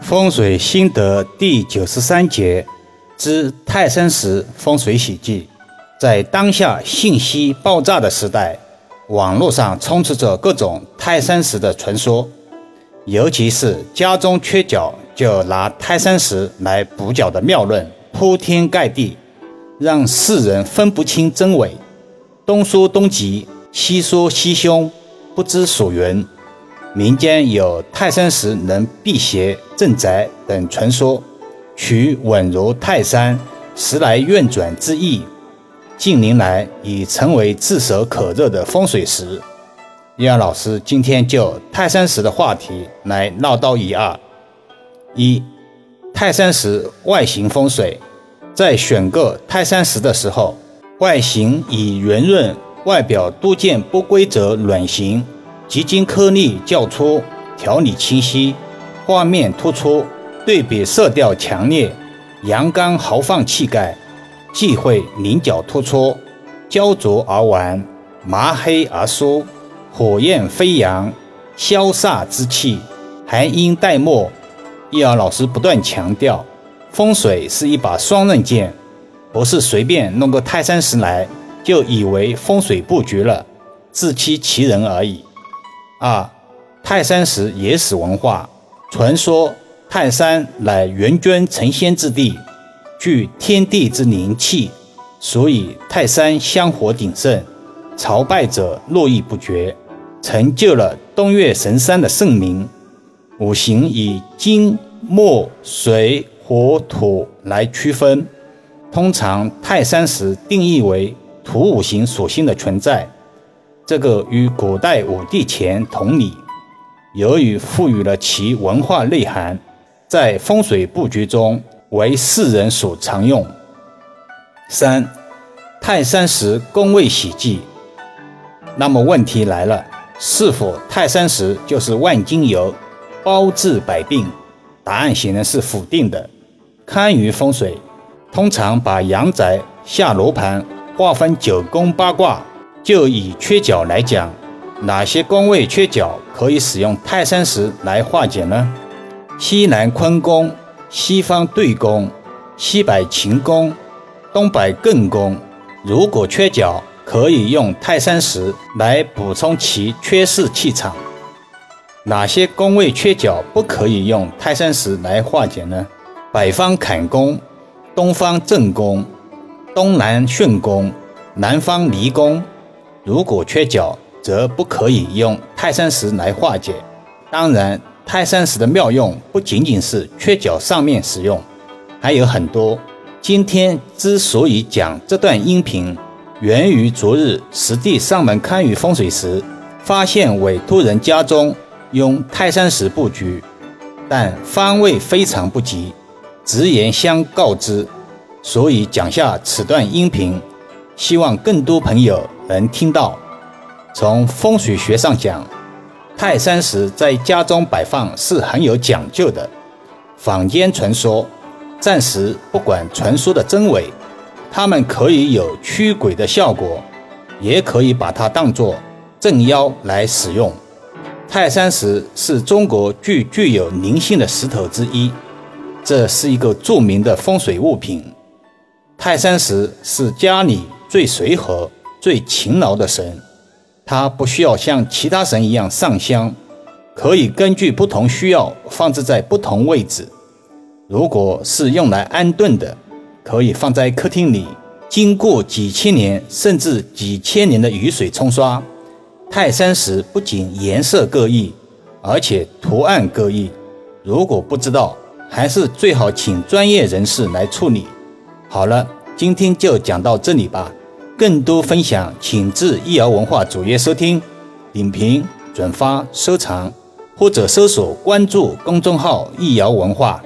风水心得第九十三节之泰山石风水喜忌。在当下信息爆炸的时代，网络上充斥着各种泰山石的传说，尤其是家中缺角就拿泰山石来补角的妙论铺天盖地，让世人分不清真伪，东说东吉，西说西凶，不知所云。民间有泰山石能辟邪镇宅等传说，取稳如泰山，时来运转之意。近年来已成为炙手可热的风水石。易阳老师今天就泰山石的话题来唠叨一二：一、泰山石外形风水，在选购泰山石的时候，外形以圆润、外表多见不规则卵形。结晶颗粒较粗，条理清晰，画面突出，对比色调强烈，阳刚豪放气概，忌讳棱角突出，焦灼而顽，麻黑而疏，火焰飞扬，潇洒之气，含英带墨。易儿老师不断强调，风水是一把双刃剑，不是随便弄个泰山石来就以为风水布局了，自欺欺人而已。二，泰山石野史文化传说，泰山乃元君成仙之地，具天地之灵气，所以泰山香火鼎盛，朝拜者络绎不绝，成就了东岳神山的盛名。五行以金、木、水、火、土来区分，通常泰山石定义为土五行属性的存在。这个与古代五帝钱同理，由于赋予了其文化内涵，在风水布局中为世人所常用。三，泰山石宫位喜忌。那么问题来了，是否泰山石就是万金油，包治百病？答案显然是否定的。堪舆风水通常把阳宅下罗盘划分九宫八卦。就以缺角来讲，哪些宫位缺角可以使用泰山石来化解呢？西南坤宫、西方兑宫、西北乾宫、东北艮宫，如果缺角，可以用泰山石来补充其缺失气场。哪些宫位缺角不可以用泰山石来化解呢？北方坎宫、东方正宫、东南巽宫、南方离宫。如果缺角，则不可以用泰山石来化解。当然，泰山石的妙用不仅仅是缺角上面使用，还有很多。今天之所以讲这段音频，源于昨日实地上门看舆风水时，发现委托人家中用泰山石布局，但方位非常不吉，直言相告知，所以讲下此段音频。希望更多朋友能听到。从风水学上讲，泰山石在家中摆放是很有讲究的。坊间传说，暂时不管传说的真伪，它们可以有驱鬼的效果，也可以把它当作镇妖来使用。泰山石是中国具具有灵性的石头之一，这是一个著名的风水物品。泰山石是家里。最随和、最勤劳的神，他不需要像其他神一样上香，可以根据不同需要放置在不同位置。如果是用来安顿的，可以放在客厅里。经过几千年甚至几千年的雨水冲刷，泰山石不仅颜色各异，而且图案各异。如果不知道，还是最好请专业人士来处理。好了，今天就讲到这里吧。更多分享，请至易瑶文化主页收听、点评、转发、收藏，或者搜索关注公众号“易瑶文化”。